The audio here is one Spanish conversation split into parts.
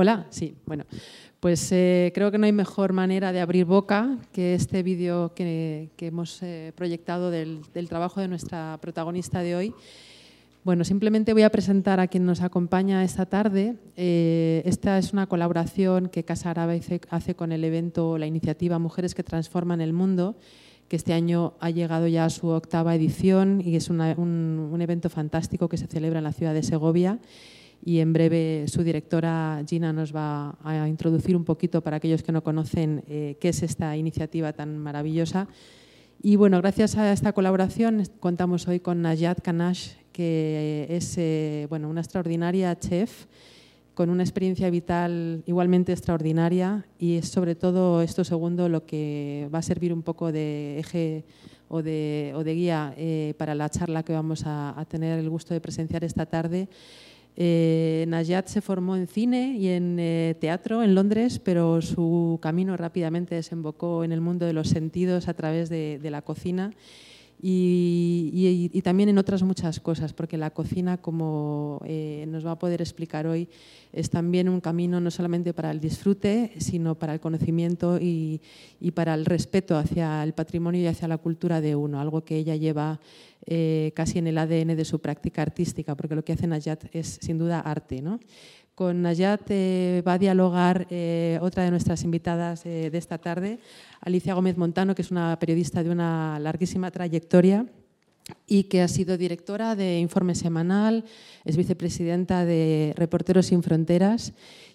Hola, sí, bueno, pues eh, creo que no hay mejor manera de abrir boca que este vídeo que, hemos eh, proyectado del, trabajo de nuestra protagonista de hoy. Bueno, simplemente voy a presentar a quien nos acompaña esta tarde. Eh, esta es una colaboración que Casa Árabe hace con el evento, la iniciativa Mujeres que Transforman el Mundo, que este año ha llegado ya a su octava edición y es un, un evento fantástico que se celebra en la ciudad de Segovia y en breve su directora Gina nos va a introducir un poquito para aquellos que no conocen eh, qué es esta iniciativa tan maravillosa. Y bueno, gracias a esta colaboración contamos hoy con Najat Kanash, que es eh, bueno, una extraordinaria chef con una experiencia vital igualmente extraordinaria y es sobre todo esto segundo lo que va a servir un poco de eje o de, o de guía eh, para la charla que vamos a, a tener el gusto de presenciar esta tarde. Eh, Najat se formó en cine y en eh, teatro en Londres, pero su camino rápidamente desembocó en el mundo de los sentidos a través de, la cocina y, también en otras muchas cosas, porque la cocina, como eh, nos va a poder explicar hoy, es también un camino no solamente para el disfrute, sino para el conocimiento y, para el respeto hacia el patrimonio y hacia la cultura de uno, algo que ella lleva eh, casi en el ADN de su práctica artística, porque lo que hace Nayat es sin duda arte. ¿no? Con Nayat eh, va a dialogar eh, otra de nuestras invitadas de esta tarde, Alicia Gómez Montano, que es una periodista de una larguísima trayectoria y que ha sido directora de Informe Semanal, es vicepresidenta de Reporteros sin Fronteras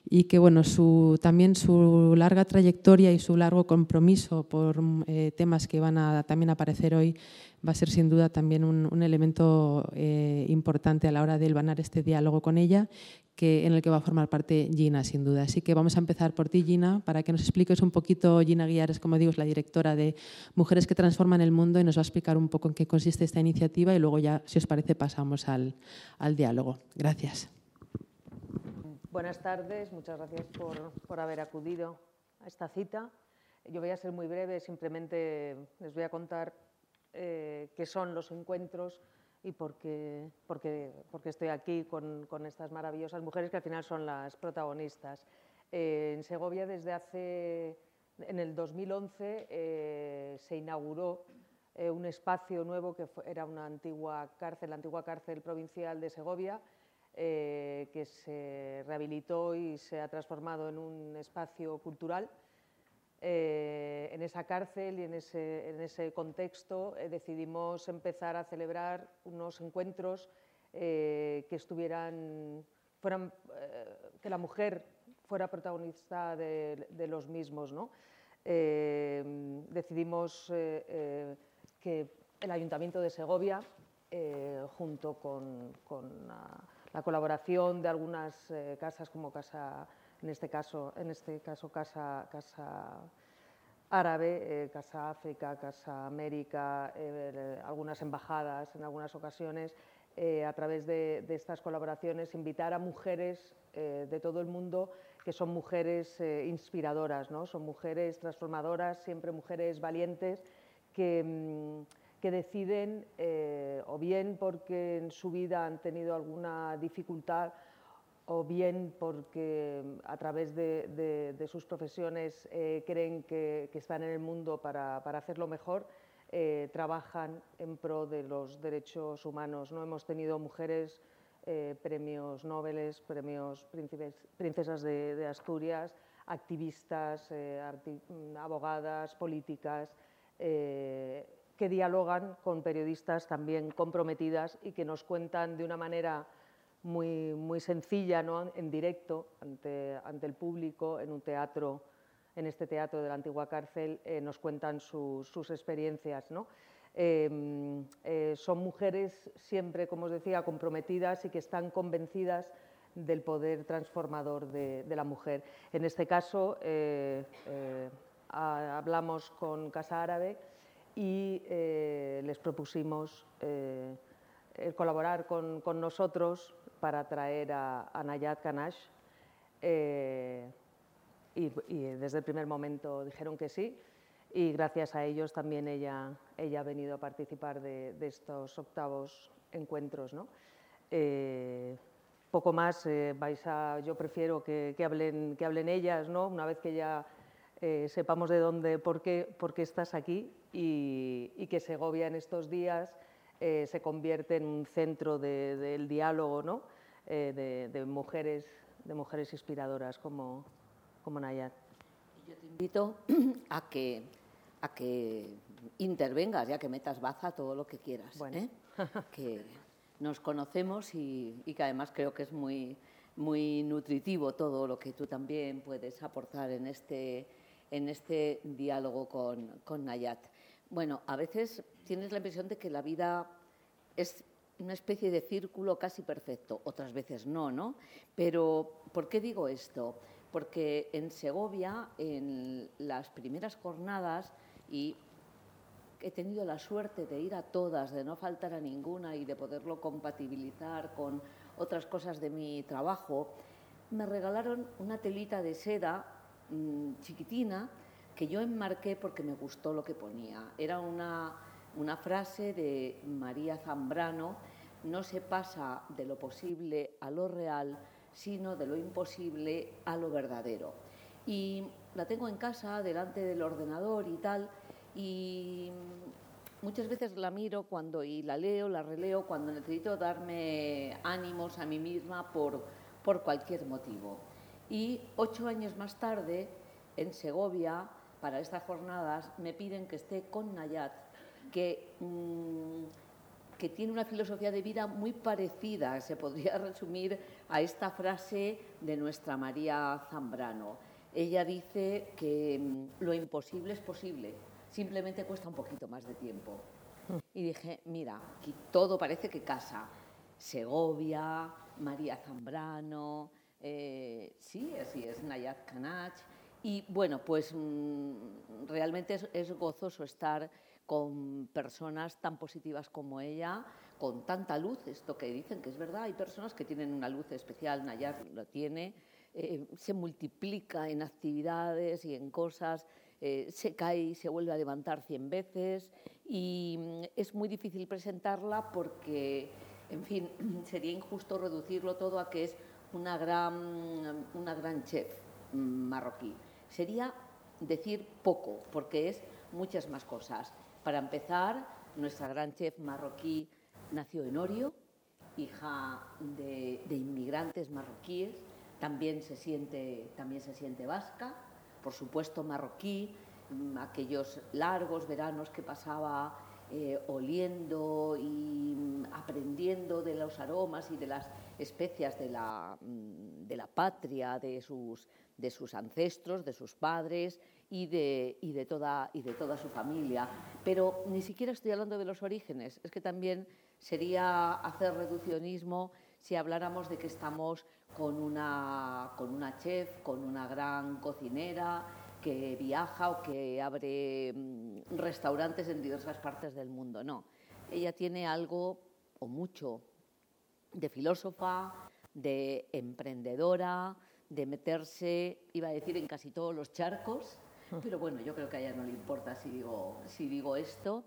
y que bueno, su, también su larga trayectoria y su largo compromiso por eh, temas que van a también aparecer hoy va a ser sin duda también un, elemento eh, importante a la hora de elbanar este diálogo con ella, que, en el que va a formar parte Gina, sin duda. Así que vamos a empezar por ti, Gina, para que nos expliques un poquito. Gina Guiares, como digo, es la directora de Mujeres que Transforman el Mundo y nos va a explicar un poco en qué consiste esta iniciativa y luego ya, si os parece, pasamos al, al diálogo. Gracias. Buenas tardes, muchas gracias por, haber acudido a esta cita. Yo voy a ser muy breve, simplemente les voy a contar eh, qué son los encuentros y por qué, estoy aquí con, estas maravillosas mujeres que al final son las protagonistas. Eh, en Segovia desde hace, en el 2011 eh, se inauguró un espacio nuevo que era una antigua cárcel, la antigua cárcel provincial de Segovia, eh, que se rehabilitó y se ha transformado en un espacio cultural. Eh, en esa cárcel y en ese, contexto eh, decidimos empezar a celebrar unos encuentros que estuvieran, fueran, que la mujer fuera protagonista de, los mismos. decidimos que el Ayuntamiento de Segovia, junto con, con la colaboración de algunas eh, casas como Casa, en este caso, en este caso Casa, Árabe, eh, Casa África, Casa América, eh, algunas embajadas en algunas ocasiones, a través de, estas colaboraciones, invitar a mujeres de todo el mundo que son mujeres inspiradoras, ¿no? son mujeres transformadoras, siempre mujeres valientes que mm, que deciden, eh, o bien porque en su vida han tenido alguna dificultad, o bien porque mm, a través de, sus profesiones eh, creen que, están en el mundo para, hacerlo mejor, eh, trabajan en pro de los derechos humanos. ¿no? Hemos tenido mujeres, premios Nobel, premios princesas de, Asturias, activistas, mm, abogadas, políticas que dialogan con periodistas también comprometidas y que nos cuentan de una manera muy, muy sencilla, en directo, ante, ante el público, en un teatro, en este teatro de la antigua cárcel, eh, nos cuentan sus experiencias. ¿no? Em, eh, son mujeres siempre, como os decía, comprometidas y que están convencidas del poder transformador de, la mujer. En este caso, eh, hablamos con Casa Árabe, y les propusimos colaborar con, nosotros para traer a, Nayat Kanash eh, y, desde el primer momento dijeron que sí y gracias a ellos también ella, ella ha venido a participar de, estos octavos encuentros. poco más, vais a, yo prefiero que, hablen, que hablen ellas, ¿no? una vez que ya sepamos de dónde, por qué, por qué estás aquí y, que Segovia en estos días se convierte en un centro del diálogo ¿no? de, mujeres, de mujeres inspiradoras como, como Nayat. Yo te invito a que, a que intervengas, ya que metas baza todo lo que quieras. ¿eh? que nos conocemos y, que además creo que es muy, muy nutritivo todo lo que tú también puedes aportar en este, en este diálogo con, con Nayat. Bueno, a veces tienes la impresión de que la vida es una especie de círculo casi perfecto, otras veces no, ¿no? Pero, ¿por qué digo esto? Porque en Segovia, en las primeras jornadas, y he tenido la suerte de ir a todas, de no faltar a ninguna y de poderlo compatibilizar con otras cosas de mi trabajo, me regalaron una telita de seda mm, chiquitina que yo enmarqué porque me gustó lo que ponía. Era una, una frase de María Zambrano, no se pasa de lo posible a lo real, sino de lo imposible a lo verdadero. Y la tengo en casa, delante del ordenador y tal, y muchas veces la miro cuando y la leo, la releo cuando necesito darme ánimos a mí misma por, por cualquier motivo. Y ocho años más tarde, en Segovia, para estas jornadas, me piden que esté con Nayat, que, mm, que tiene una filosofía de vida muy parecida, se podría resumir a esta frase de nuestra María Zambrano. Ella dice que mm, lo imposible es posible, simplemente cuesta un poquito más de tiempo. Y dije, mira, todo parece que casa. Segovia, María Zambrano, eh, sí, así es, Nayat Kanach. Y bueno, pues mm, realmente es, gozoso estar con personas tan positivas como ella, con tanta luz, esto que dicen que es verdad, hay personas que tienen una luz especial, Nayat lo tiene, eh, se multiplica en actividades y en cosas eh, se cae y se vuelve a levantar 100 veces y mm, es muy difícil presentarla porque, en fin, sería injusto reducirlo todo a que es una gran, una gran chef mm, marroquí. Sería decir poco, porque es muchas más cosas. Para empezar, nuestra gran chef marroquí nació en Orio, hija de, inmigrantes marroquíes, también se, siente, también se siente vasca, por supuesto marroquí, mm, aquellos largos veranos que pasaba eh, oliendo y mm, aprendiendo de los aromas y de las especias de la, mm, de la patria, de sus, de sus, ancestros, de sus padres y de, y, de toda, y de toda su familia. Pero ni siquiera estoy hablando de los orígenes, es que también sería hacer reduccionismo si habláramos de que estamos con una, con una chef, con una gran cocinera que viaja o que abre mm, restaurantes en diversas partes del mundo. No, ella tiene algo o mucho de filósofa, de emprendedora, de meterse, iba a decir, en casi todos los charcos, pero bueno, yo creo que a ella no le importa si digo, si digo esto.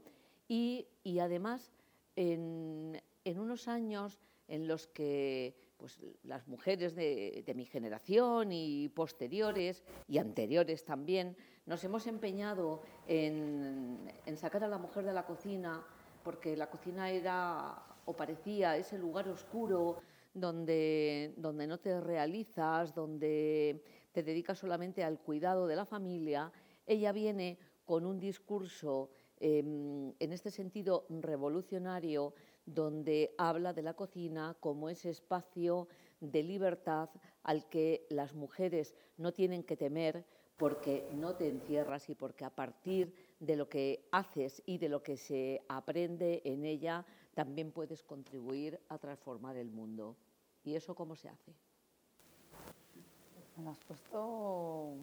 Y, y además, en, en unos años en los que pues, las mujeres de, mi generación y posteriores y anteriores también nos hemos empeñado en, sacar a la mujer de la cocina porque la cocina era o parecía ese lugar oscuro donde, donde no te realizas, donde te dedicas solamente al cuidado de la familia, ella viene con un discurso em, en este sentido revolucionario donde habla de la cocina como ese espacio de libertad al que las mujeres no tienen que temer porque no te encierras y porque a partir de lo que haces y de lo que se aprende en ella también puedes contribuir a transformar el mundo. ¿Y eso cómo se hace? Me has puesto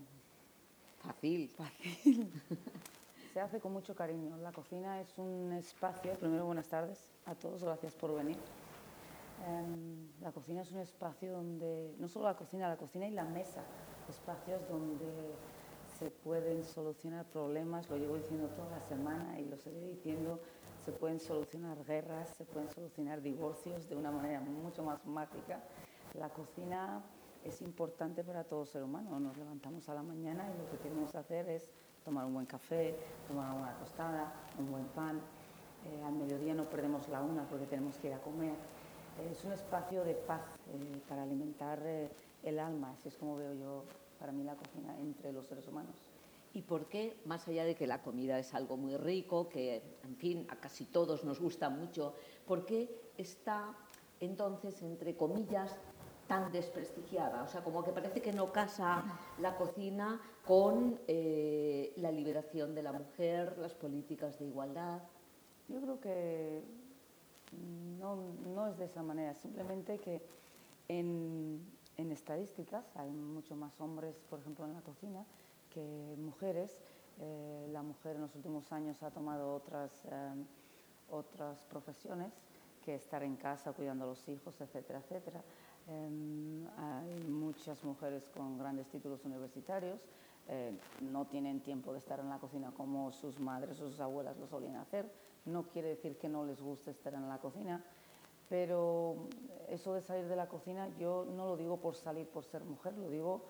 fácil. Fácil. se hace con mucho cariño. La cocina es un espacio, primero buenas tardes a todos, gracias por venir. Em, la cocina es un espacio donde, no solo la cocina, la cocina y la mesa, espacios donde se pueden solucionar problemas, lo llevo diciendo toda la semana y lo seguiré diciendo, se pueden solucionar guerras, se pueden solucionar divorcios de una manera mucho más mágica, La cocina es importante para todo ser humano. Nos levantamos a la mañana y lo que queremos hacer es tomar un buen café, tomar una tostada, un buen pan. Eh, al mediodía no perdemos la una porque tenemos que ir a comer. Eh, es un espacio de paz eh, para alimentar el alma, así es como veo yo para mí la cocina entre los seres humanos. ¿Y por qué, más allá de que la comida es algo muy rico, que en fin a casi todos nos gusta mucho, por qué está entonces, entre comillas, tan desprestigiada? O sea, como que parece que no casa la cocina con eh, la liberación de la mujer, las políticas de igualdad. Yo creo que no, no es de esa manera, simplemente que en, en estadísticas hay mucho más hombres, por ejemplo, en la cocina que mujeres. Eh, la mujer en los últimos años ha tomado otras, eh, otras profesiones que estar en casa cuidando a los hijos, etcétera, etcétera. Em, hay muchas mujeres con grandes títulos universitarios, eh, no tienen tiempo de estar en la cocina como sus madres o sus abuelas lo solían hacer. No quiere decir que no les guste estar en la cocina, pero eso de salir de la cocina yo no lo digo por salir por ser mujer, lo digo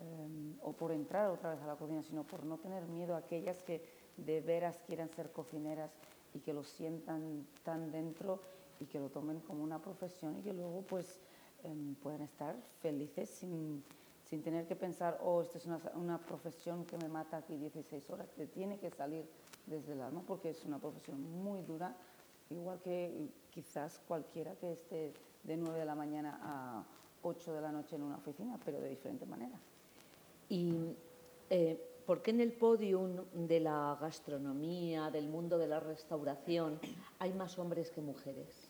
em, o por entrar otra vez a la cocina, sino por no tener miedo a aquellas que de veras quieran ser cocineras y que lo sientan tan dentro y que lo tomen como una profesión y que luego pues em, puedan estar felices sin, sin, tener que pensar, oh, esta es una, una, profesión que me mata aquí 16 horas, te tiene que salir desde el alma porque es una profesión muy dura, igual que quizás cualquiera que esté de 9 de la mañana a 8 de la noche en una oficina, pero de diferente manera. Y eh, ¿por qué en el podium de la gastronomía, del mundo de la restauración, hay más hombres que mujeres?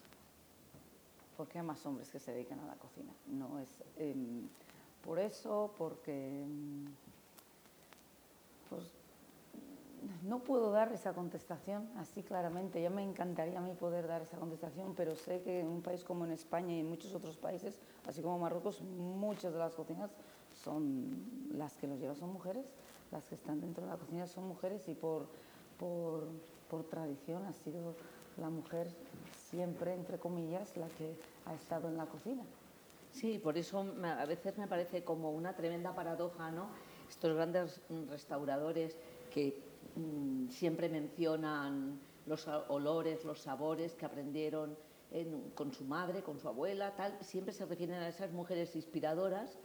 Porque hay más hombres que se dedican a la cocina. No es em, por eso, porque em, pues, no puedo dar esa contestación así claramente. Ya me encantaría a mí poder dar esa contestación, pero sé que en un país como en España y en muchos otros países, así como Marruecos, muchas de las cocinas son las que los llevan son mujeres, las que están dentro de la cocina son mujeres y por, por, por tradición ha sido la mujer siempre, entre comillas, la que ha estado en la cocina. Sí, por eso a veces me parece como una tremenda paradoja, ¿no? Estos grandes restauradores que Mm, siempre mencionan los olores, los sabores que aprendieron con su madre, con su abuela, tal. Siempre se refieren a esas mujeres inspiradoras,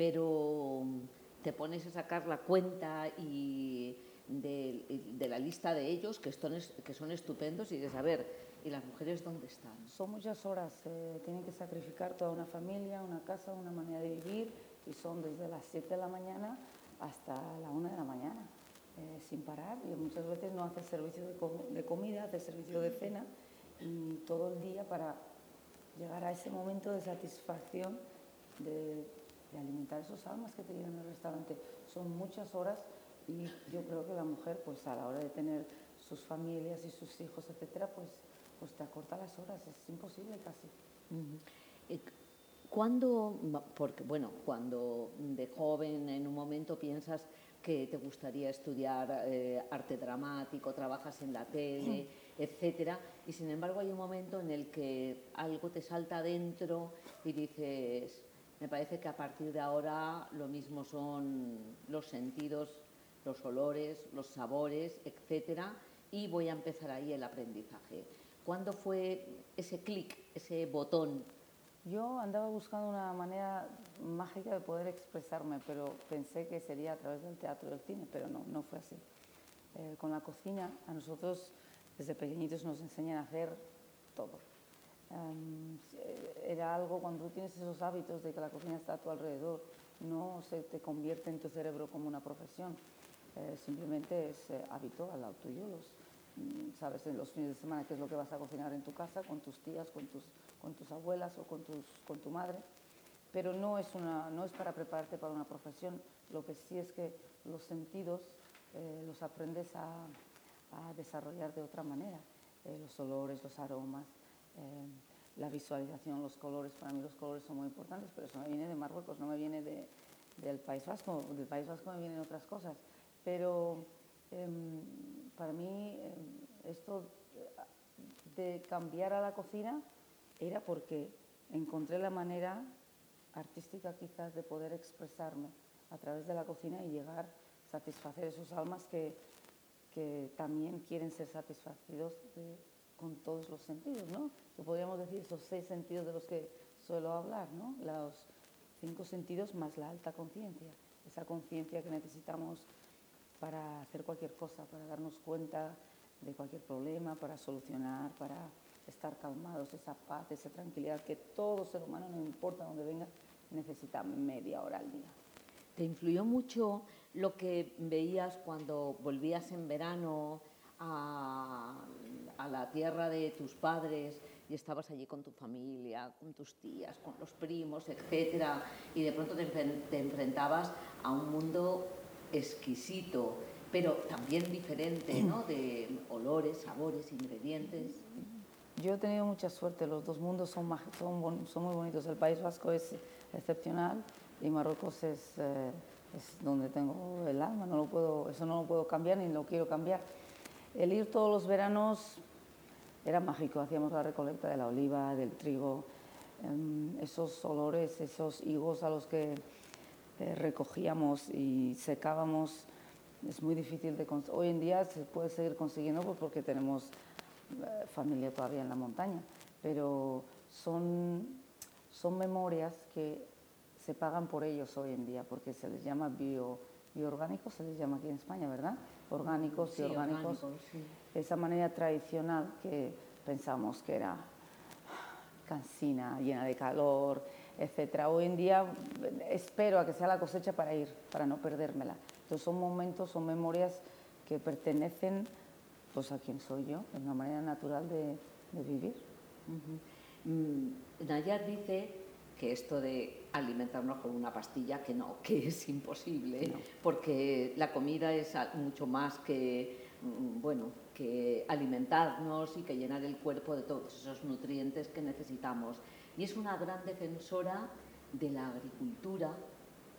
pero mm, te pones a sacar la cuenta y de, la lista de ellos, que, son, que son estupendos, y de saber, ¿y las mujeres dónde están? Son muchas horas, eh, tienen que sacrificar toda una familia, una casa, una manera de vivir, y son desde las 7 de la mañana hasta la 1 de la mañana. Eh, sin parar y muchas veces no hace servicio de, comida, hace servicio de cena y todo el día para llegar a ese momento de satisfacción de, alimentar esos almas que te llevan al restaurante. Son muchas horas y yo creo que la mujer, pues a la hora de tener sus familias y sus hijos, etcétera, pues, pues te acorta las horas, es imposible casi. ¿Cuándo, porque bueno, cuando de joven en un momento piensas que te gustaría estudiar eh, arte dramático, trabajas en la tele, etcétera, y sin embargo hay un momento en el que algo te salta adentro y dices, me parece que a partir de ahora lo mismo son los sentidos, los olores, los sabores, etcétera, y voy a empezar ahí el aprendizaje. ¿Cuándo fue ese clic, ese botón yo andaba buscando una manera mágica de poder expresarme, pero pensé que sería a través del teatro del cine, pero no, no fue así. Eh, con la cocina, a nosotros desde pequeñitos nos enseñan a hacer todo. Era algo cuando tú tienes esos hábitos de que la cocina está a tu alrededor, no se te convierte en tu cerebro como una profesión, eh, simplemente es eh, habitual al tuyo. Los, Mm, sabes en los fines de semana qué es lo que vas a cocinar en tu casa, con tus tías, con tus, con tus abuelas o con, tus, con tu madre. Pero no es, una, no es para prepararte para una profesión, lo que sí es que los sentidos eh, los aprendes a, a, desarrollar de otra manera. Eh, los olores, los aromas, la visualización, los colores. Para mí los colores son muy importantes, pero eso me viene de Marruecos, no me viene de, del País Vasco. Del País Vasco me vienen otras cosas. Pero Em, para mí em, esto de cambiar a la cocina era porque encontré la manera artística quizás de poder expresarme a través de la cocina y llegar a satisfacer esos almas que, que también quieren ser satisfacidos con todos los sentidos, ¿no? Que podríamos decir esos seis sentidos de los que suelo hablar, ¿no? Los cinco sentidos más la alta conciencia, esa conciencia que necesitamos para hacer cualquier cosa, para darnos cuenta de cualquier problema, para solucionar, para estar calmados, esa paz, esa tranquilidad que todo ser humano, no importa dónde venga, necesita media hora al día. ¿Te influyó mucho lo que veías cuando volvías en verano a, la tierra de tus padres y estabas allí con tu familia, con tus tías, con los primos, etcétera, y de pronto te, te enfrentabas a un mundo exquisito, pero también diferente, ¿no? De olores, sabores, ingredientes. Yo he tenido mucha suerte, los dos mundos son, son, son muy bonitos. El País Vasco es excepcional y Marruecos es, eh, es, donde tengo el alma, no lo puedo, eso no lo puedo cambiar ni lo quiero cambiar. El ir todos los veranos era mágico, hacíamos la recolecta de la oliva, del trigo, em, esos olores, esos higos a los que eh, recogíamos y secábamos, es muy difícil de conseguir. Hoy en día se puede seguir consiguiendo pues, porque tenemos eh, familia todavía en la montaña, pero son, son memorias que se pagan por ellos hoy en día, porque se les llama bio, bioorgánicos, se les llama aquí en España, ¿verdad? Orgánicos y orgánicos. Esa manera tradicional que pensamos que era cansina, llena de calor, etcétera. Hoy en día espero a que sea la cosecha para ir, para no perdérmela. Entonces son momentos, son memorias que pertenecen pues a quién soy yo, es una manera natural de, vivir. Mm, Nayar dice que esto de alimentarnos con una pastilla, que no, que es imposible, porque la comida es mucho más que, bueno, que alimentarnos y que llenar el cuerpo de todos esos nutrientes que necesitamos. Y es una gran defensora de la agricultura,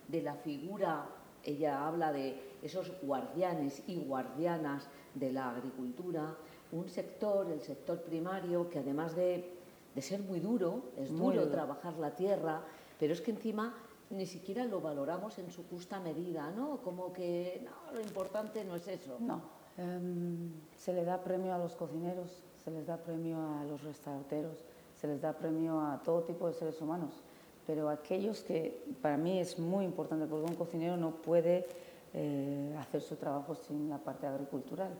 de la figura ella habla de esos guardianes y guardianas de la agricultura, un sector, el sector primario, que además de, ser muy duro, es duro, trabajar la tierra, pero es que encima ni siquiera lo valoramos en su justa medida, ¿no? Como que no, lo importante no es eso. No, em, se le da premio a los cocineros, se les da premio a los restauranteros, se les da premio a todo tipo de seres humanos pero aquellos que para mí es muy importante porque un cocinero no puede eh, hacer su trabajo sin la parte agricultural.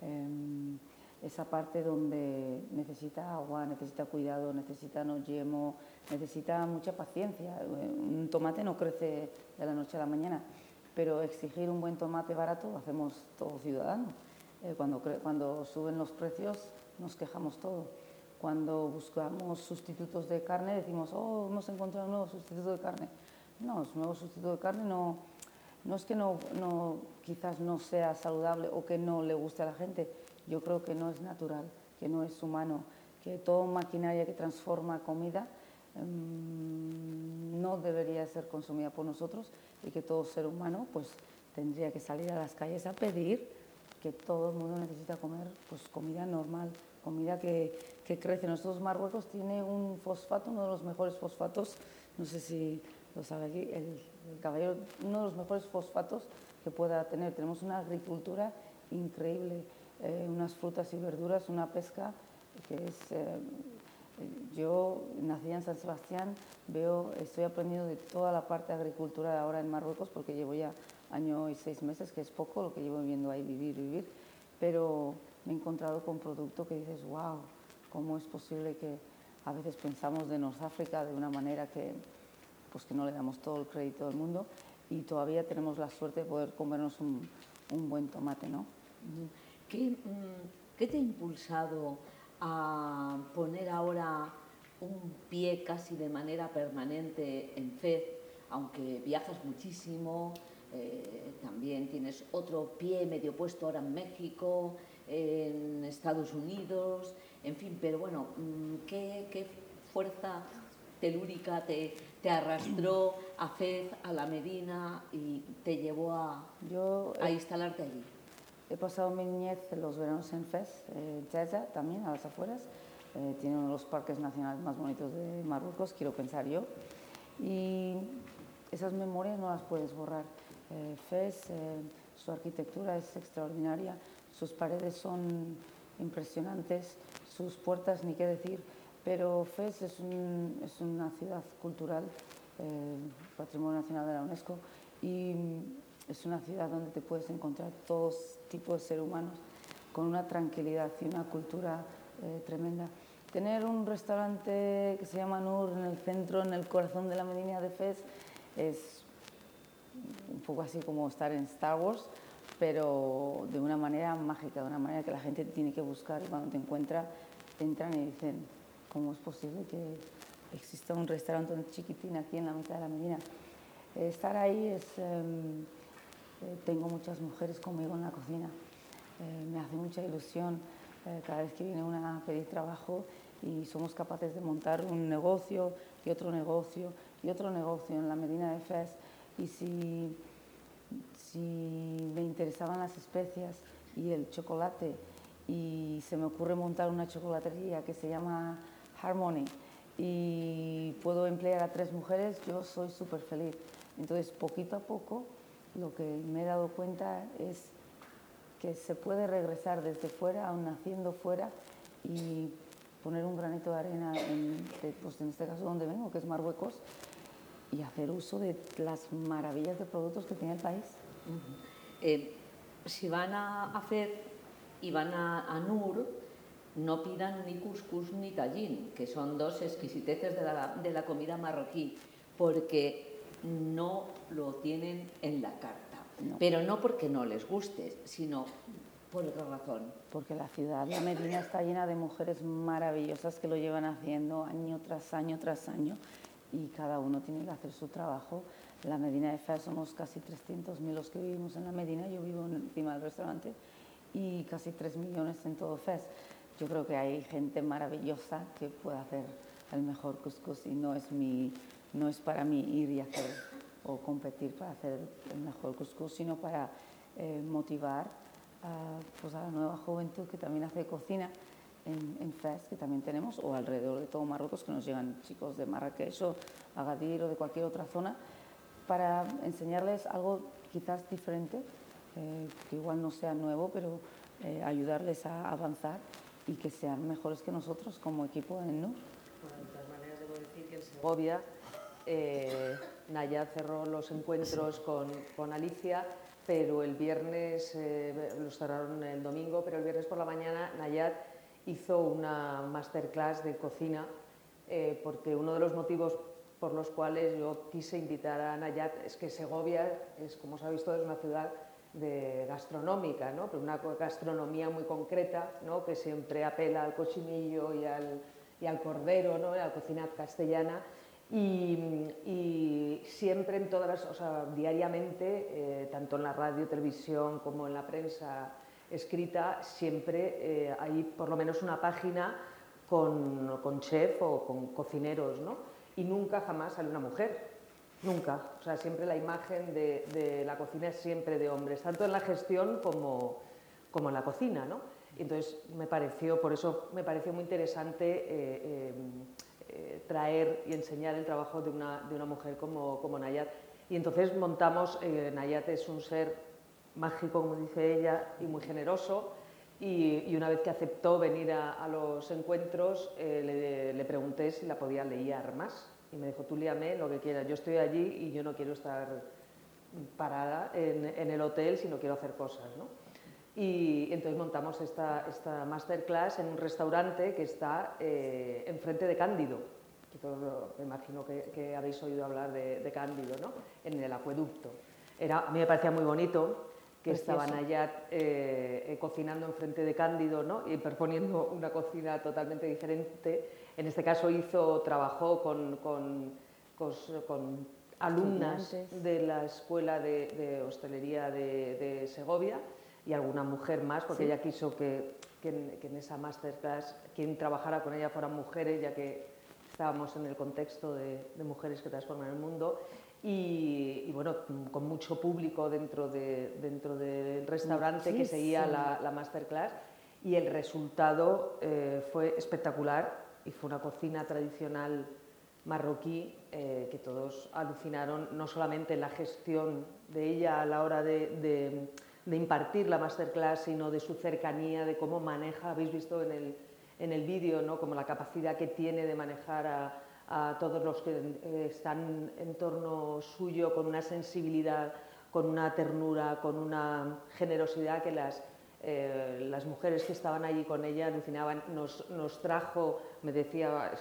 Em, esa parte donde necesita agua, necesita cuidado, necesita no yemo, necesita mucha paciencia. Un tomate no crece de la noche a la mañana, pero exigir un buen tomate barato lo hacemos todo ciudadano. Eh, cuando, cuando suben los precios nos quejamos todo. Cuando buscamos sustitutos de carne decimos, oh, hemos encontrado un nuevo sustituto de carne. No, un nuevo sustituto de carne no, no es que no, no, quizás no sea saludable o que no le guste a la gente, yo creo que no es natural, que no es humano, que toda maquinaria que transforma comida em, no debería ser consumida por nosotros y que todo ser humano pues tendría que salir a las calles a pedir que todo el mundo necesita comer pues comida normal, comida que, que crece. Nosotros Marruecos tiene un fosfato, uno de los mejores fosfatos, no sé si lo sabe aquí, el, caballero, uno de los mejores fosfatos que pueda tener. Tenemos una agricultura increíble, eh, unas frutas y verduras, una pesca que es... Eh, yo nací en San Sebastián, veo, estoy aprendiendo de toda la parte de agricultura ahora en Marruecos porque llevo ya año y seis meses, que es poco lo que llevo viviendo ahí, vivir, vivir, pero me he encontrado con producto que dices, wow, ¿cómo es posible que a veces pensamos de North África de una manera que, pues que no le damos todo el crédito del mundo y todavía tenemos la suerte de poder comernos un, un buen tomate, ¿no? ¿Qué, mm, ¿Qué te ha impulsado a poner ahora un pie casi de manera permanente en FED, aunque viajas muchísimo, eh, también tienes otro pie medio puesto ahora en México, en Estados Unidos, en fin, pero bueno, mm, ¿qué, fuerza telúrica te, te, arrastró a Fez, a la Medina y te llevó a, Yo, a instalarte allí? He pasado mi niñez los veranos en Fez, eh, también, a las afueras. Eh, tiene uno de los parques nacionales más bonitos de Marruecos, quiero pensar yo. Y esas memorias no las puedes borrar. Eh, Fez, eh, su arquitectura es extraordinaria, sus paredes son impresionantes, sus puertas ni qué decir, pero Fez es, es una ciudad cultural, eh, Patrimonio Nacional de la UNESCO, y es una ciudad donde te puedes encontrar todos tipos de seres humanos con una tranquilidad y una cultura eh, tremenda. Tener un restaurante que se llama Nur en el centro, en el corazón de la Medina de Fez, es un poco así como estar en Star Wars, pero de una manera mágica, de una manera que la gente tiene que buscar y cuando te encuentra, entran y dicen, ¿cómo es posible que exista un restaurante chiquitín aquí en la mitad de la Medina? Estar ahí es... Em, eh, tengo muchas mujeres conmigo en la cocina. Eh, me hace mucha ilusión eh, cada vez que viene una a pedir trabajo y somos capaces de montar un negocio y otro negocio y otro negocio en la Medina de Fez. Y si, si me interesaban las especias y el chocolate y se me ocurre montar una chocolatería que se llama Harmony y puedo emplear a tres mujeres, yo soy súper feliz. Entonces, poquito a poco, lo que me he dado cuenta es que se puede regresar desde fuera, aún naciendo fuera, y poner un granito de arena, en, pues en este caso donde vengo, que es Marruecos, y hacer uso de las maravillas de productos que tiene el país. Eh, si van a hacer y van a, a, Nur, no pidan ni couscous ni tallín, que son dos exquisiteces de la, de la comida marroquí, porque no lo tienen en la carta. Pero no porque no les guste, sino por otra razón. Porque la ciudad, la Medina, está llena de mujeres maravillosas que lo llevan haciendo año tras año tras año y cada uno tiene que hacer su trabajo. La Medina de Fez somos casi 300.000 los que vivimos en la Medina, yo vivo encima del restaurante y casi 3 millones en todo Fez. Yo creo que hay gente maravillosa que puede hacer el mejor couscous y no es mi no es para mí ir y hacer o competir para hacer el mejor couscous, sino para eh, motivar a, pues a la nueva juventud que también hace cocina en, en Fez, que también tenemos, o alrededor de todo Marruecos, que nos llegan chicos de Marrakech o Agadir o de cualquier otra zona, para enseñarles algo quizás diferente, eh, que igual no sea nuevo, pero eh, ayudarles a avanzar y que sean mejores que nosotros como equipo en NUR. Bueno, de todas maneras, debo decir que en Segovia eh, cerró los encuentros con, Alicia, pero el viernes, eh, los cerraron el domingo, pero el viernes por la mañana Nayat hizo una masterclass de cocina, eh, porque uno de los motivos por los cuales yo quise invitar a Nayat es que Segovia es, como os habéis visto, es una ciudad de gastronómica, ¿no? pero una gastronomía muy concreta, ¿no? que siempre apela al cochinillo y al, y al cordero, ¿no? a la cocina castellana, y, siempre en todas las, o sea, diariamente, eh, tanto en la radio, televisión como en la prensa escrita, siempre eh, hay por lo menos una página con, chef o con cocineros, ¿no? Y nunca jamás sale una mujer, nunca. O sea, siempre la imagen de, la cocina es siempre de hombres, tanto en la gestión como, como en la cocina, ¿no? Entonces me pareció, por eso me pareció muy interesante eh, eh, traer y enseñar el trabajo de una, de una mujer como, como, Nayat. Y entonces montamos, eh, Nayat es un ser mágico, como dice ella, y muy generoso. Y, una vez que aceptó venir a, los encuentros, eh, le, pregunté si la podía leer más. Y me dijo, tú léame lo que quieras, yo estoy allí y yo no quiero estar parada en, en el hotel, sino quiero hacer cosas. ¿no? Y entonces montamos esta, esta masterclass en un restaurante que está eh, enfrente de Cándido. Que me imagino que, habéis oído hablar de, Cándido, ¿no? En el acueducto. Era, a mí me parecía muy bonito que estaban allá eh, eh, cocinando enfrente de Cándido ¿no? y proponiendo una cocina totalmente diferente. En este caso hizo, trabajó con, con, con, alumnas de la Escuela de, Hostelería de, de Segovia y alguna mujer más, porque ella quiso que, en, esa masterclass quien trabajara con ella fueran mujeres, ya que estábamos en el contexto de, mujeres que transforman el mundo. Y, bueno, con mucho público dentro, de, dentro del restaurante que seguía la, masterclass. Y el resultado eh, fue espectacular y fue una cocina tradicional marroquí, eh, que todos alucinaron no solamente en la gestión de ella a la hora de, impartir la masterclass, sino de su cercanía, de cómo maneja, habéis visto en el, en el vídeo, ¿no? como la capacidad que tiene de manejar a, todos los que eh, están en torno suyo con una sensibilidad, con una ternura, con una generosidad que las, eh, las mujeres que estaban allí con ella alucinaban. Nos, nos trajo, me decía,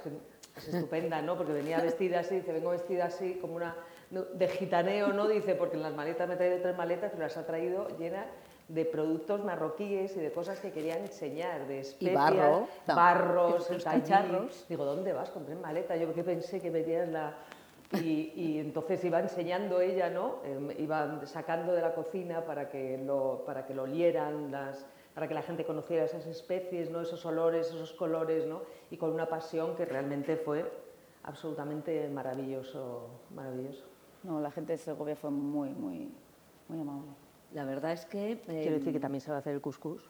es estupenda, ¿no? Porque venía vestida así, dice, vengo vestida así, como una de gitaneo, ¿no? Dice, porque en las maletas me traído tres maletas, pero las ha traído llenas de productos marroquíes y de cosas que quería enseñar, de especias, y barro, barros, cacharros. Digo, ¿dónde vas con tres maletas? Yo porque pensé que venías la... Y, y, entonces iba enseñando ella, ¿no? Eh, iba sacando de la cocina para que lo, para que lo olieran las, para que la gente conociera esas especies, ¿no? esos olores, esos colores, ¿no? y con una pasión que realmente fue absolutamente maravilloso. maravilloso. No, la gente de Segovia fue muy, muy, muy amable. La verdad es que... Eh, Quiero decir que también se va a hacer el couscous.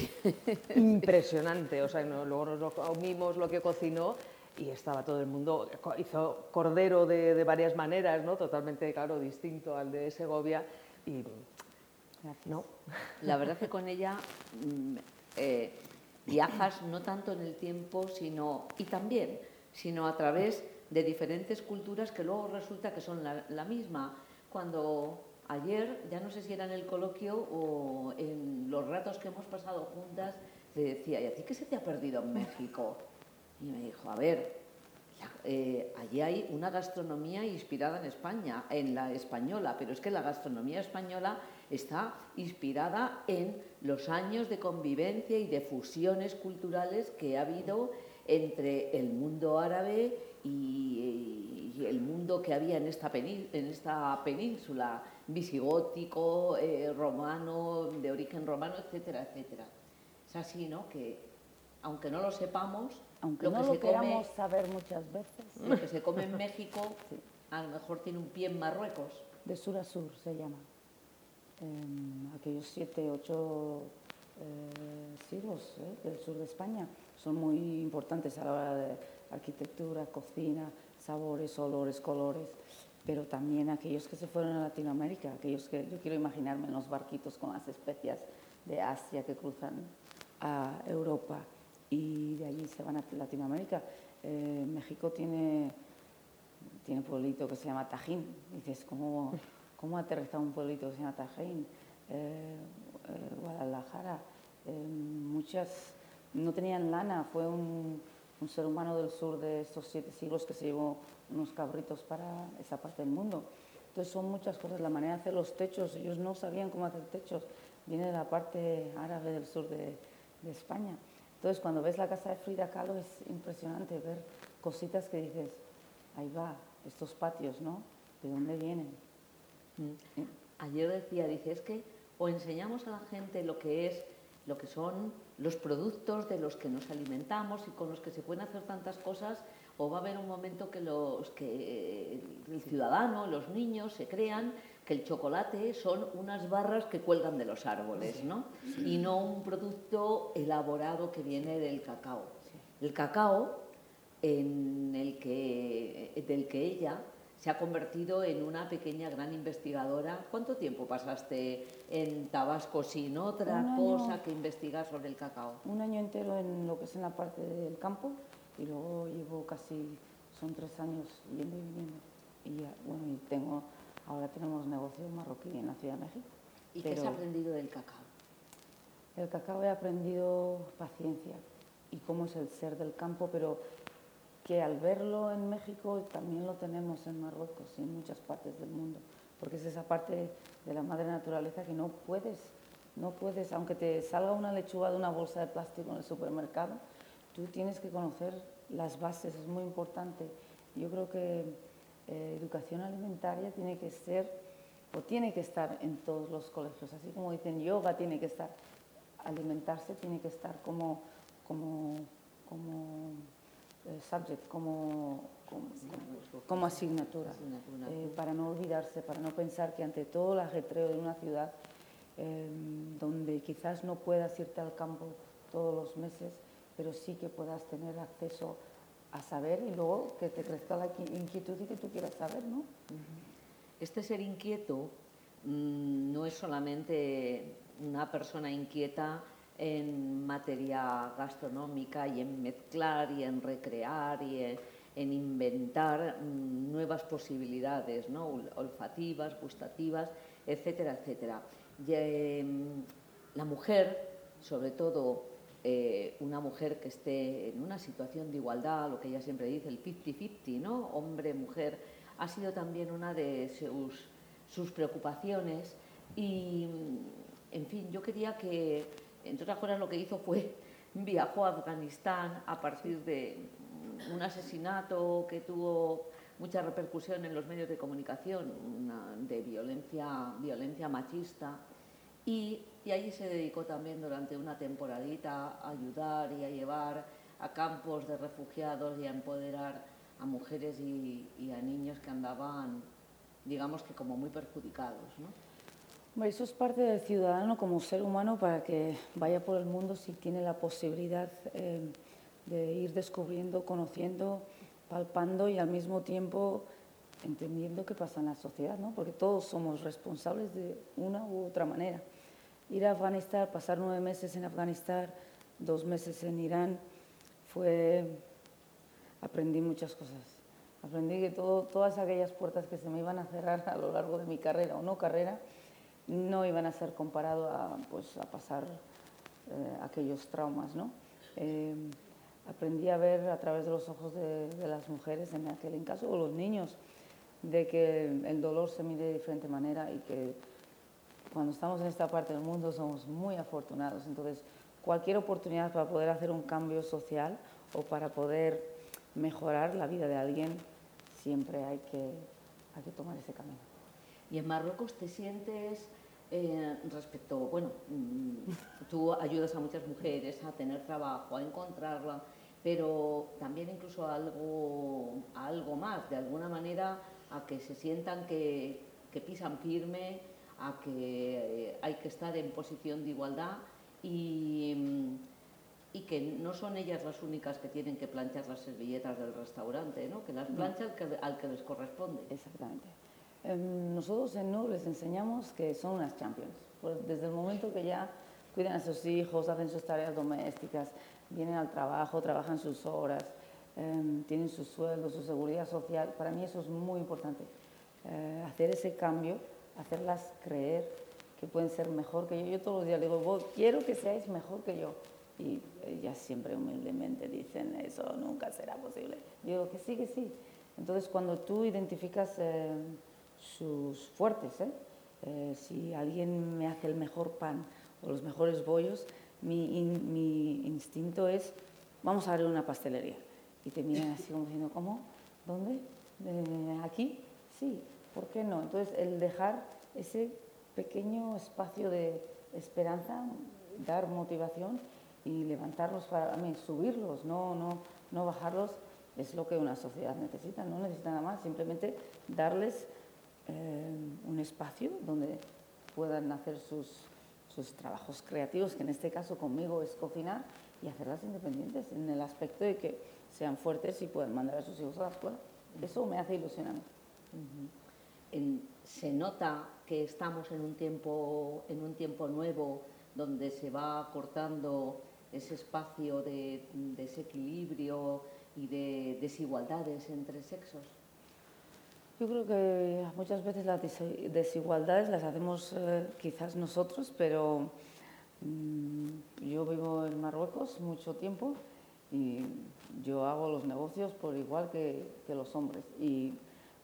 Impresionante, o sea, luego nos comimos lo que cocinó y estaba todo el mundo, hizo cordero de, de varias maneras, ¿no? totalmente, claro, distinto al de Segovia y no. La verdad es que con ella mm, eh, viajas no tanto en el tiempo, sino y también, sino a través de diferentes culturas que luego resulta que son la, misma. Cuando ayer, ya no sé si era en el coloquio o en los ratos que hemos pasado juntas, le decía, ¿y a ti qué se te ha perdido en México? Y me dijo, a ver, eh, allí hay una gastronomía inspirada en España, en la española, pero es que la gastronomía española está inspirada en los años de convivencia y de fusiones culturales que ha habido entre el mundo árabe y, el mundo que había en esta, en esta península, visigótico, eh, romano, de origen romano, etcétera, etcétera. Es así, ¿no? Que aunque no lo sepamos, aunque no lo queramos saber muchas veces, lo que se come en México a lo mejor tiene un pie en Marruecos. De sur a sur se llama aquellos siete, ocho eh, siglos eh, del sur de España son muy importantes a la hora de arquitectura, cocina, sabores, olores, colores, pero también aquellos que se fueron a Latinoamérica, aquellos que yo quiero imaginarme en los barquitos con las especias de Asia que cruzan a Europa y de allí se van a Latinoamérica. Eh, México tiene, tiene un pueblito que se llama Tajín, dices, ¿cómo, cómo aterrizado un pueblito que se llama Tajín, eh, eh, Guadalajara. Muchas no tenían lana, fue un, ser humano del sur de estos siete siglos que se llevó unos cabritos para esa parte del mundo. Entonces son muchas cosas, la manera de hacer los techos, ellos no sabían cómo hacer techos, viene de la parte árabe del sur de, de España. Entonces cuando ves la casa de Frida Kahlo es impresionante ver cositas que dices, ahí va, estos patios, ¿no? ¿De dónde vienen? Mm. Ayer decía, dice, es que o enseñamos a la gente lo que es, lo que son los productos de los que nos alimentamos y con los que se pueden hacer tantas cosas, o va a haber un momento que los que el ciudadano, los niños se crean que el chocolate son unas barras que cuelgan de los árboles, ¿no? Y no un producto elaborado que viene del cacao. El cacao en el que, del que ella se ha convertido en una pequeña gran investigadora. ¿Cuánto tiempo pasaste en Tabasco sin otra cosa que investigar sobre el cacao? Un año entero en lo que es en la parte del campo y luego llevo casi, son tres años yendo y viniendo. Y bueno, y tengo, ahora tenemos negocio marroquí en la Ciudad de México. ¿Y qué has aprendido del cacao? El cacao he aprendido paciencia y cómo es el ser del campo, pero que al verlo en México también lo tenemos en Marruecos y en muchas partes del mundo, porque es esa parte de la madre naturaleza que no puedes, no puedes, aunque te salga una lechuga de una bolsa de plástico en el supermercado, tú tienes que conocer las bases, es muy importante. Yo creo que eh, educación alimentaria tiene que ser o tiene que estar en todos los colegios, así como dicen yoga tiene que estar, alimentarse tiene que estar como, como, como eh, subject, como, como, asignatura, eh, para no olvidarse, para no pensar que ante todo el ajetreo de una ciudad em, donde quizás no puedas irte al campo todos los meses, pero sí que puedas tener acceso a saber y luego que te crezca la inquietud y que tú quieras saber, ¿no? Este ser inquieto mm, no es solamente una persona inquieta en materia gastronómica y en mezclar y en recrear y en, inventar mm, nuevas posibilidades ¿no? olfativas, gustativas, etcétera, etcétera. Em, la mujer, sobre todo eh, una mujer que esté en una situación de igualdad, lo que ella siempre dice, el 50-50, ¿no? hombre-mujer, ha sido también una de sus, sus preocupaciones y, en fin, yo quería que entre otras cosas, lo que hizo fue viajó a Afganistán a partir de un asesinato que tuvo mucha repercusión en los medios de comunicación, de violencia, violencia machista, y, y allí se dedicó también durante una temporadita a ayudar y a llevar a campos de refugiados y a empoderar a mujeres y, y a niños que andaban, digamos que como muy perjudicados. ¿no? Eso es parte del ciudadano como ser humano para que vaya por el mundo si tiene la posibilidad eh, de ir descubriendo, conociendo, palpando y al mismo tiempo entendiendo qué pasa en la sociedad, ¿no? porque todos somos responsables de una u otra manera. Ir a Afganistán, pasar nueve meses en Afganistán, dos meses en Irán, fue... aprendí muchas cosas. Aprendí que todo, todas aquellas puertas que se me iban a cerrar a lo largo de mi carrera o no carrera, no iban a ser comparados a, pues, a pasar eh, aquellos traumas. ¿no? Eh, aprendí a ver a través de los ojos de, las mujeres en aquel caso, o los niños, de que el dolor se mide de diferente manera y que cuando estamos en esta parte del mundo somos muy afortunados. Entonces, cualquier oportunidad para poder hacer un cambio social o para poder mejorar la vida de alguien, siempre hay que, hay que tomar ese camino. ¿Y en Marruecos te sientes eh, respecto, bueno, mm, tú ayudas a muchas mujeres a tener trabajo, a encontrarla, pero también incluso a algo, algo más, de alguna manera a que se sientan que, pisan firme, a que eh, hay que estar en posición de igualdad y, y, que no son ellas las únicas que tienen que planchar las servilletas del restaurante, ¿no? que las plancha al que les corresponde. Exactamente. Em, nosotros en NUR les enseñamos que son unas champions. Desde el momento que ya cuidan a sus hijos, hacen sus tareas domésticas, vienen al trabajo, trabajan sus horas, em, tienen su sueldo, su seguridad social, para mí eso es muy importante. Eh, hacer ese cambio, hacerlas creer que pueden ser mejor que yo. Yo todos los días digo, quiero que seáis mejor que yo. Y ellas siempre humildemente dicen, eso nunca será posible. Yo digo que sí, que sí. Entonces, cuando tú identificas... Em, sus fuertes. ¿eh? ¿eh? si alguien me hace el mejor pan o los mejores bollos, mi, instinto es, vamos a abrir una pastelería. Y te miran así como diciendo, ¿cómo? ¿Dónde? ¿Aquí? Sí, ¿por qué no? Entonces, el dejar ese pequeño espacio de esperanza, dar motivación y levantarlos para mí, subirlos, no, no, no bajarlos, es lo que una sociedad necesita. No necesita nada más, simplemente darles eh, un espacio donde puedan hacer sus, sus trabajos creativos, que en este caso conmigo es cocinar, y hacerlas independientes en el aspecto de que sean fuertes y puedan mandar a sus hijos a la escuela. Eso me hace ilusionante. se nota que estamos en un tiempo, en un tiempo nuevo donde se va cortando ese espacio de desequilibrio y de desigualdades entre sexos. Yo creo que muchas veces las desigualdades las hacemos eh, quizás nosotros, pero mm, yo vivo en Marruecos mucho tiempo y yo hago los negocios por igual que, los hombres y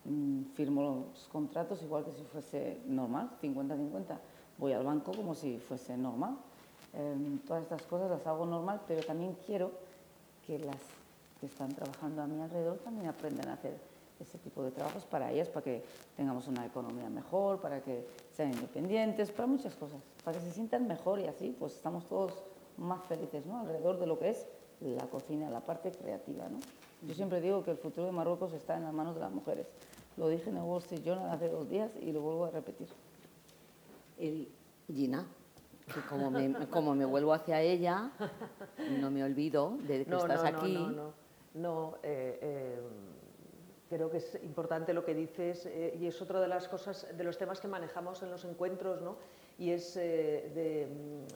mm, firmo los contratos igual que si fuese normal, 50-50. Voy al banco como si fuese normal. Em, todas estas cosas las hago normal, pero también quiero que las que están trabajando a mi alrededor también aprendan a hacer ese tipo de trabajos para ellas, para que tengamos una economía mejor, para que sean independientes, para muchas cosas, para que se sientan mejor y así pues estamos todos más felices ¿no? alrededor de lo que es la cocina, la parte creativa. ¿no? Yo siempre digo que el futuro de Marruecos está en las manos de las mujeres. Lo dije en el Wall Street Journal hace dos días y lo vuelvo a repetir. El Gina, que como me, como me vuelvo hacia ella, no me olvido de que estás aquí. No, eh, creo que es importante lo que dices y es otro de las cosas, de los temas que manejamos en los encuentros, ¿no? y es de,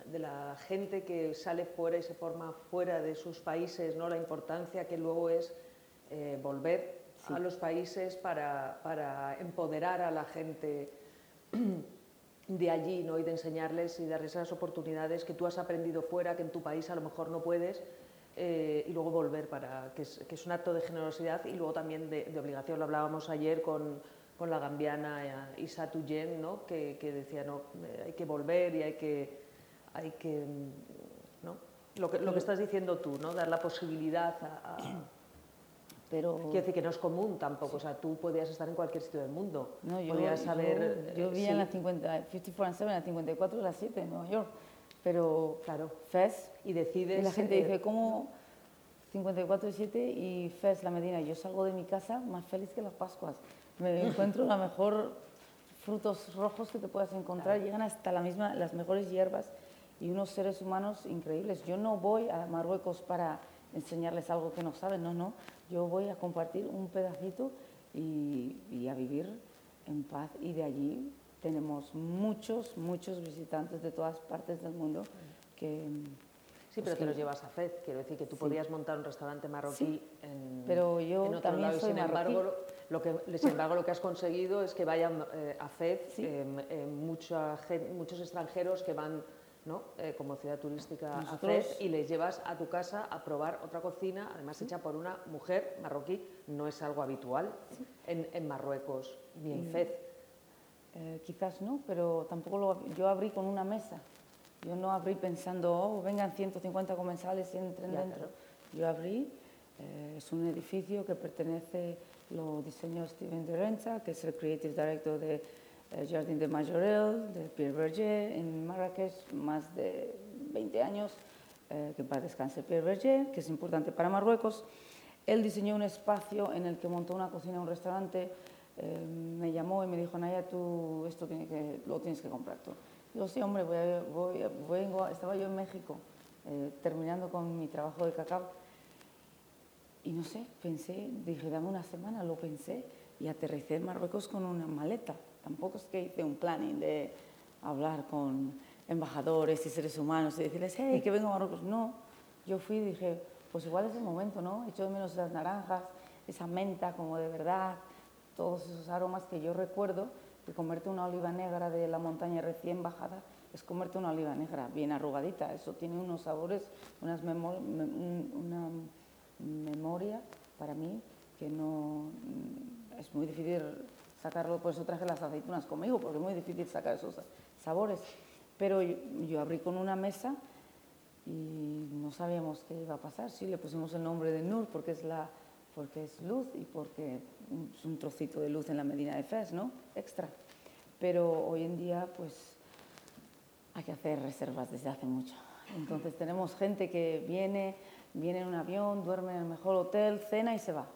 de, la gente que sale fuera y se forma fuera de sus países, ¿no? la importancia que luego es volver a los países para, para, empoderar a la gente de allí ¿no? y de enseñarles y darles esas oportunidades que tú has aprendido fuera, que en tu país a lo mejor no puedes, eh, y luego volver, para, que es, que, es, un acto de generosidad y luego también de, de obligación. Lo hablábamos ayer con, con la gambiana Isa Tuyen, ¿no? que, que, decía, no, eh, hay que volver y hay que... Hay que ¿no? Lo, que, lo que estás diciendo tú, ¿no? dar la posibilidad a, a pero... Quiero decir que no es común tampoco, o sea, tú podías estar en cualquier sitio del mundo, no, yo, podías saber... Yo, yo vivía sí. en la 50, 54 7, en la 54 y la 7 en Nueva York, pero claro. FES... Y decides... Y la gente eh, dice, ¿cómo 54 y 7 y FES, la Medina? Yo salgo de mi casa más feliz que las Pascuas. Me encuentro la mejor frutos rojos que te puedas encontrar, llegan hasta la misma, las mejores hierbas y unos seres humanos increíbles. Yo no voy a Marruecos para enseñarles algo que no saben, no, no. Yo voy a compartir un pedacito y, y, a vivir en paz y de allí tenemos muchos, muchos visitantes de todas partes del mundo que... Sí, pero pues te los llevas a FED, quiero decir que tú sí. podías montar un restaurante marroquí sí, en, pero yo en otro también lado soy y sin marroquí. embargo, lo que, sin embargo lo que has conseguido es que vayan eh, a FED sí. eh, eh, mucha, muchos extranjeros que van ¿no? Eh, como ciudad turística Nosotros... a Fez y les llevas a tu casa a probar otra cocina, además hecha por una mujer marroquí, no es algo habitual en, en, Marruecos ni en Fez. Eh, quizás no, pero tampoco lo, yo abrí con una mesa. Yo no abrí pensando, oh, vengan 150 comensales y entren ya, dentro. Claro. Yo abrí, eh, es un edificio que pertenece, lo diseñó Steven de Renza, que es el Creative Director de el Jardín de Majorel, de Pierre Berger, en Marrakech, más de 20 años, eh, que para descanse Pierre Berger, que es importante para Marruecos. Él diseñó un espacio en el que montó una cocina, un restaurante, eh, me llamó y me dijo, Naya, tú esto tiene que, lo tienes que comprar tú. Digo, sí, hombre, voy, voy, vengo, estaba yo en México, eh, terminando con mi trabajo de cacao, y no sé, pensé, dije, dame una semana, lo pensé, y aterricé en Marruecos con una maleta. Tampoco es que hice un planning de hablar con embajadores y seres humanos y decirles, hey, que vengo a Marruecos. No, yo fui y dije, pues igual es el momento, ¿no? Echo de menos las naranjas, esa menta como de verdad, todos esos aromas que yo recuerdo, que comerte una oliva negra de la montaña recién bajada es comerte una oliva negra bien arrugadita. Eso tiene unos sabores, una memoria para mí que no es muy difícil sacarlo, por eso traje las aceitunas conmigo, porque es muy difícil sacar esos sabores. Pero yo, yo, abrí con una mesa y no sabíamos qué iba a pasar. Sí, le pusimos el nombre de Nur porque es, la, porque es luz y porque es un trocito de luz en la Medina de Fez, ¿no? Extra. Pero hoy en día, pues, hay que hacer reservas desde hace mucho. Entonces tenemos gente que viene, viene en un avión, duerme en el mejor hotel, cena y se va.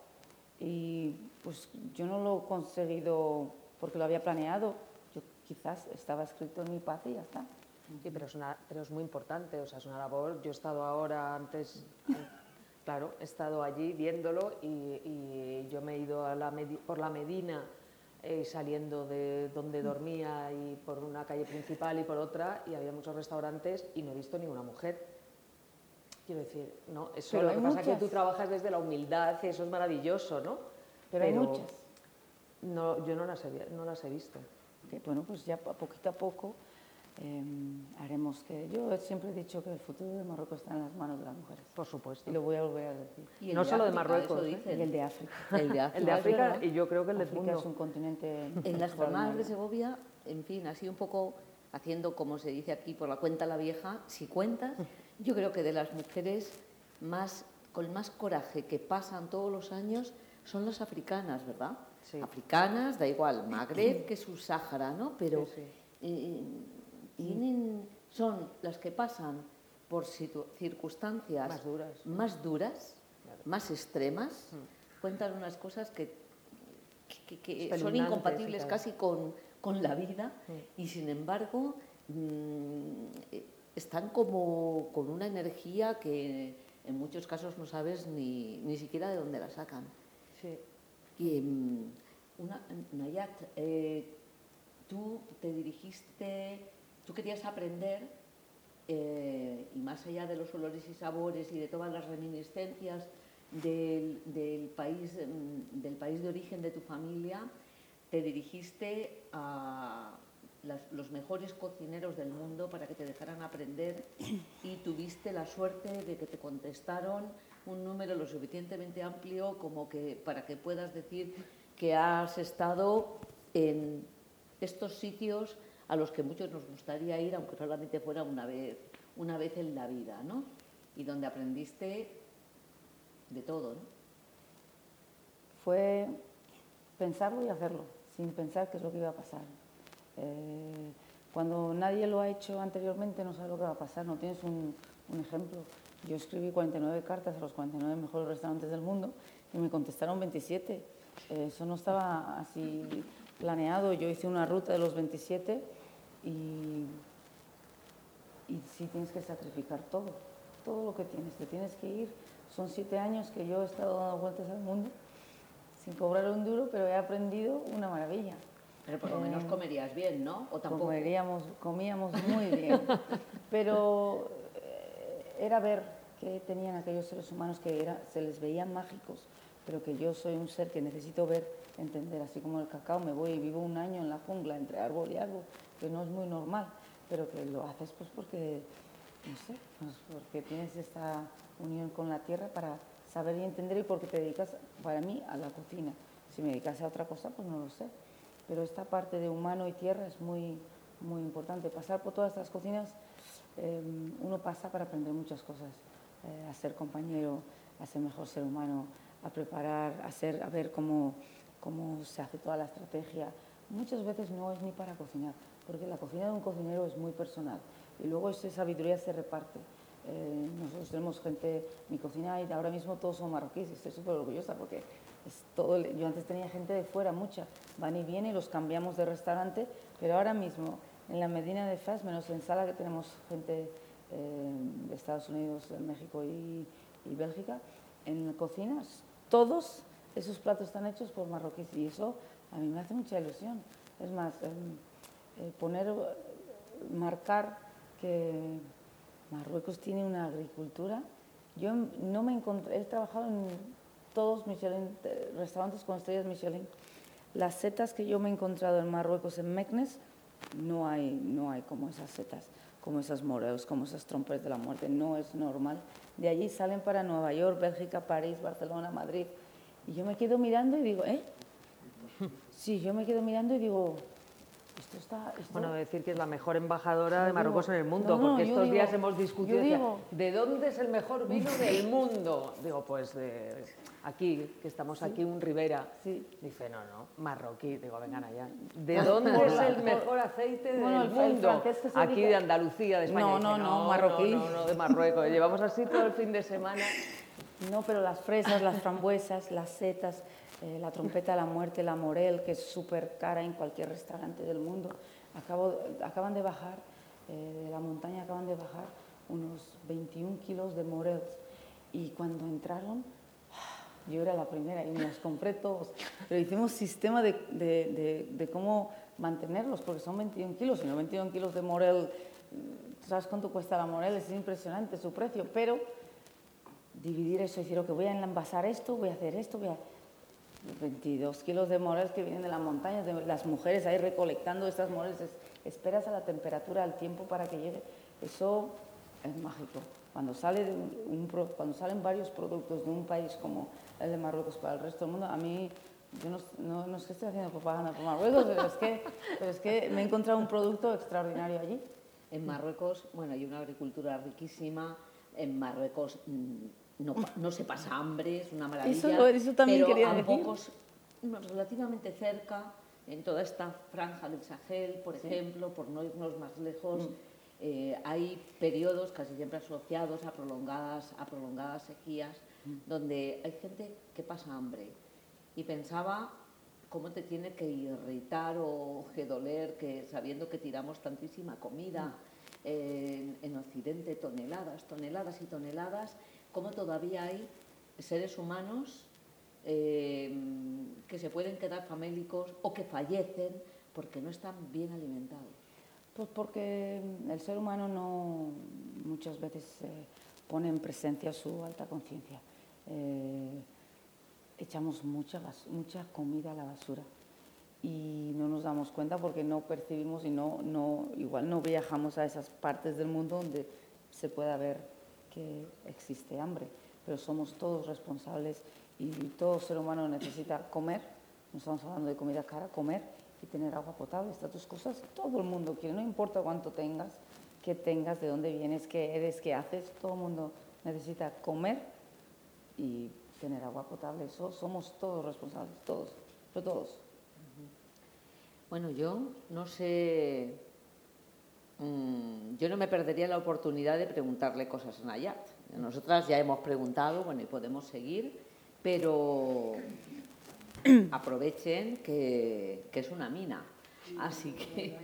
Y pues yo no lo he conseguido porque lo había planeado, yo quizás estaba escrito en mi paz y ya está. Sí, pero es, una, pero es muy importante, o sea, es una labor. Yo he estado ahora antes, claro, he estado allí viéndolo y, y yo me he ido a la por la Medina eh, saliendo de donde dormía y por una calle principal y por otra y había muchos restaurantes y no he visto ninguna mujer. Quiero decir, no, eso pero lo que pasa muchas. es que tú trabajas desde la humildad y eso es maravilloso, ¿no? Pero, pero hay muchas. No, yo no las he, no las he visto. Bueno, pues ya poquito a poco eh, haremos que... Yo siempre he dicho que el futuro de Marruecos está en las manos de las mujeres. Por supuesto. Y lo voy a volver a decir. Y no de solo África, de Marruecos, ¿eh? y el de África. El de África, el de África y yo creo que el del África es un continente... En las jornadas de Segovia, en fin, así un poco haciendo, como se dice aquí, por la cuenta la vieja, si cuentas, yo creo que de las mujeres más, con más coraje que pasan todos los años son las africanas, ¿verdad? Sí. Africanas, da igual, Magreb que subsahara, ¿no? Pero Sí, sí. eh, tienen, son las que pasan por circunstancias Más duras. más, duras, Claro. más extremas, cuentan unas cosas que, que- que son y incompatibles casi con, con la vida Mm. y sin embargo mm, eh, están como con una energía que, en muchos casos no sabes ni, ni siquiera de dónde la sacan. Sí. Y mm, una, Nayat, eh, tú te dirigiste, tú querías aprender eh, y más allá de los olores y sabores y de todas las reminiscencias del, del, país, mm, del país de origen de tu familia, te dirigiste a los mejores cocineros del mundo para que te dejaran aprender y tuviste la suerte de que te contestaron un número lo suficientemente amplio como que para que puedas decir que has estado en estos sitios a los que muchos nos gustaría ir, aunque solamente fuera una vez, una vez en la vida, ¿no? Y donde aprendiste de todo, ¿no? Fue pensarlo y hacerlo, sin pensar qué es lo que iba a pasar. Eh, cuando nadie lo ha hecho anteriormente no sabes lo que va a pasar, no tienes un, ejemplo. Yo escribí 49 cartas a los 49 mejores restaurantes del mundo y me contestaron 27. Eh, eso no estaba así planeado. Yo hice una ruta de los 27 y, y sí tienes que sacrificar todo, todo lo que tienes. Te tienes que ir. Son siete años que yo he estado dando vueltas al mundo sin cobrar un duro, pero he aprendido una maravilla. Pero por lo menos eh, comerías bien, ¿no? ¿O tampoco? Comeríamos, comíamos muy bien. Pero eh, era ver qué tenían aquellos seres humanos que era, se les veían mágicos, pero que yo soy un ser que necesito ver, entender. Así como el cacao, me voy y vivo un año en la jungla entre árbol y árbol, que no es muy normal, pero que lo haces pues porque, no sé, pues porque tienes esta unión con la tierra para saber y entender y porque te dedicas, para mí, a la cocina. Si me dedicase a otra cosa, pues no lo sé pero esta parte de humano y tierra es muy, muy importante. Pasar por todas estas cocinas, eh, uno pasa para aprender muchas cosas, eh, a ser compañero, a ser mejor ser humano, a preparar, a, a ver cómo, cómo se hace toda la estrategia. Muchas veces no es ni para cocinar, porque la cocina de un cocinero es muy personal y luego esa sabiduría se reparte. Eh, nosotros tenemos gente, mi cocina y ahora mismo todos son marroquíes y estoy súper orgullosa porque todo, yo antes tenía gente de fuera, mucha, van y vienen y los cambiamos de restaurante, pero ahora mismo en la Medina de Faz, menos en Sala, que tenemos gente eh, de Estados Unidos, México y, Bélgica, en cocinas, todos esos platos están hechos por marroquíes y eso a mí me hace mucha ilusión. Es más, em, poner, marcar que Marruecos tiene una agricultura. Yo no me encontré, he trabajado en todos Michelin, eh, restaurantes con estrellas Michelin. Las setas que yo me he encontrado en Marruecos, en Meknes, no hay, no hay como esas setas, como esas moreos, como esas trompas de la muerte, no es normal. De allí salen para Nueva York, Bélgica, París, Barcelona, Madrid. Y yo me quedo mirando y digo, ¿eh? Sí, yo me quedo mirando y digo, bueno, decir que es la mejor embajadora de Marruecos en el mundo, porque estos días hemos discutido de dónde es el mejor vino del mundo. Digo, pues de aquí, que estamos aquí, un Ribera. Dice, no, no, marroquí. Digo, vengan allá. ¿De dónde es el mejor aceite del mundo? aquí de Andalucía, de España. No, no, no, marroquí. No, no, de Marruecos. Llevamos así todo el fin de semana. No, pero las fresas, las frambuesas, las setas, eh, la trompeta de la muerte, la morel, que es súper cara en cualquier restaurante del mundo. acaban de bajar, eh, de la montaña acaban de bajar unos 21 kilos de morels. Y cuando entraron, yo era la primera y me las compré todos. Pero hicimos sistema de, de, de, cómo mantenerlos, porque son 21 kilos, y no 21 kilos de morel. ¿Sabes cuánto cuesta la morel? Es impresionante su precio, pero dividir eso, decir, que voy a envasar esto, voy a hacer esto, voy a 22 kilos de moreles que vienen de las montañas, de las mujeres ahí recolectando estas moreles. esperas a la temperatura, al tiempo para que llegue. Eso es mágico. Cuando, salen varios productos de un país como el de Marruecos para el resto del mundo, a mí, yo no, es que esté haciendo propaganda por Marruecos, pero es, que, pero es que me he encontrado un producto extraordinario allí. En Marruecos, bueno, hay una agricultura riquísima. En Marruecos no, se pasa hambre, es una maravilla. Eso, también pero quería a pocos, relativamente cerca, en toda esta franja del Sahel, por ejemplo, por no irnos más lejos, mm. eh, hay periodos casi siempre asociados a prolongadas, a prolongadas sequías, mm. donde hay gente que pasa hambre. Y pensaba cómo te tiene que irritar o que doler que sabiendo que tiramos tantísima comida. Mm. en Occidente toneladas, toneladas y toneladas cómo todavía hay seres humanos eh, que se pueden quedar famélicos o que fallecen porque no están bien alimentados. Pues porque el ser humano no muchas veces eh, pone en presencia su alta conciencia. Eh, echamos mucha, mucha comida a la basura y no nos damos cuenta porque no percibimos y no, no, igual no viajamos a esas partes del mundo donde se pueda ver que existe hambre, pero somos todos responsables y todo ser humano necesita comer, no estamos hablando de comida cara, comer y tener agua potable, estas dos cosas todo el mundo quiere, no importa cuánto tengas, qué tengas, de dónde vienes, qué eres, qué haces, todo el mundo necesita comer y tener agua potable, somos todos responsables, todos, pero todos. Bueno, yo no sé, mm, yo no me perdería la oportunidad de preguntarle cosas a Nayat. Nosotras ya hemos preguntado, bueno, y podemos seguir, pero aprovechen que, es una mina. Así que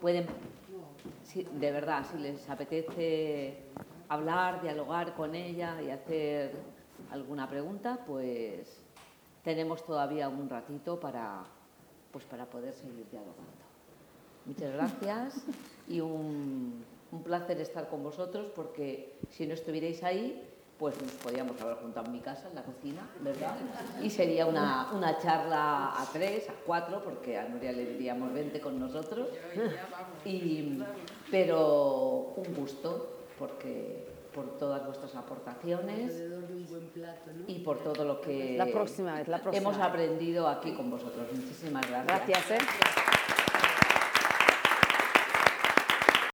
pueden, de verdad, si les apetece hablar, dialogar con ella y hacer alguna pregunta, pues tenemos todavía un ratito para, pues para poder seguir dialogando. Muchas gracias y un, un placer estar con vosotros porque si no estuvierais ahí, pues nos podíamos haber juntado en mi casa, en la cocina, ¿verdad? Y sería una, una charla a tres, a cuatro, porque a Nuria le diríamos 20 con nosotros. Y, pero un gusto, porque por todas vuestras aportaciones y por todo lo que la próxima vez, la próxima. hemos aprendido aquí con vosotros. Muchísimas gracias. Gracias. ¿eh?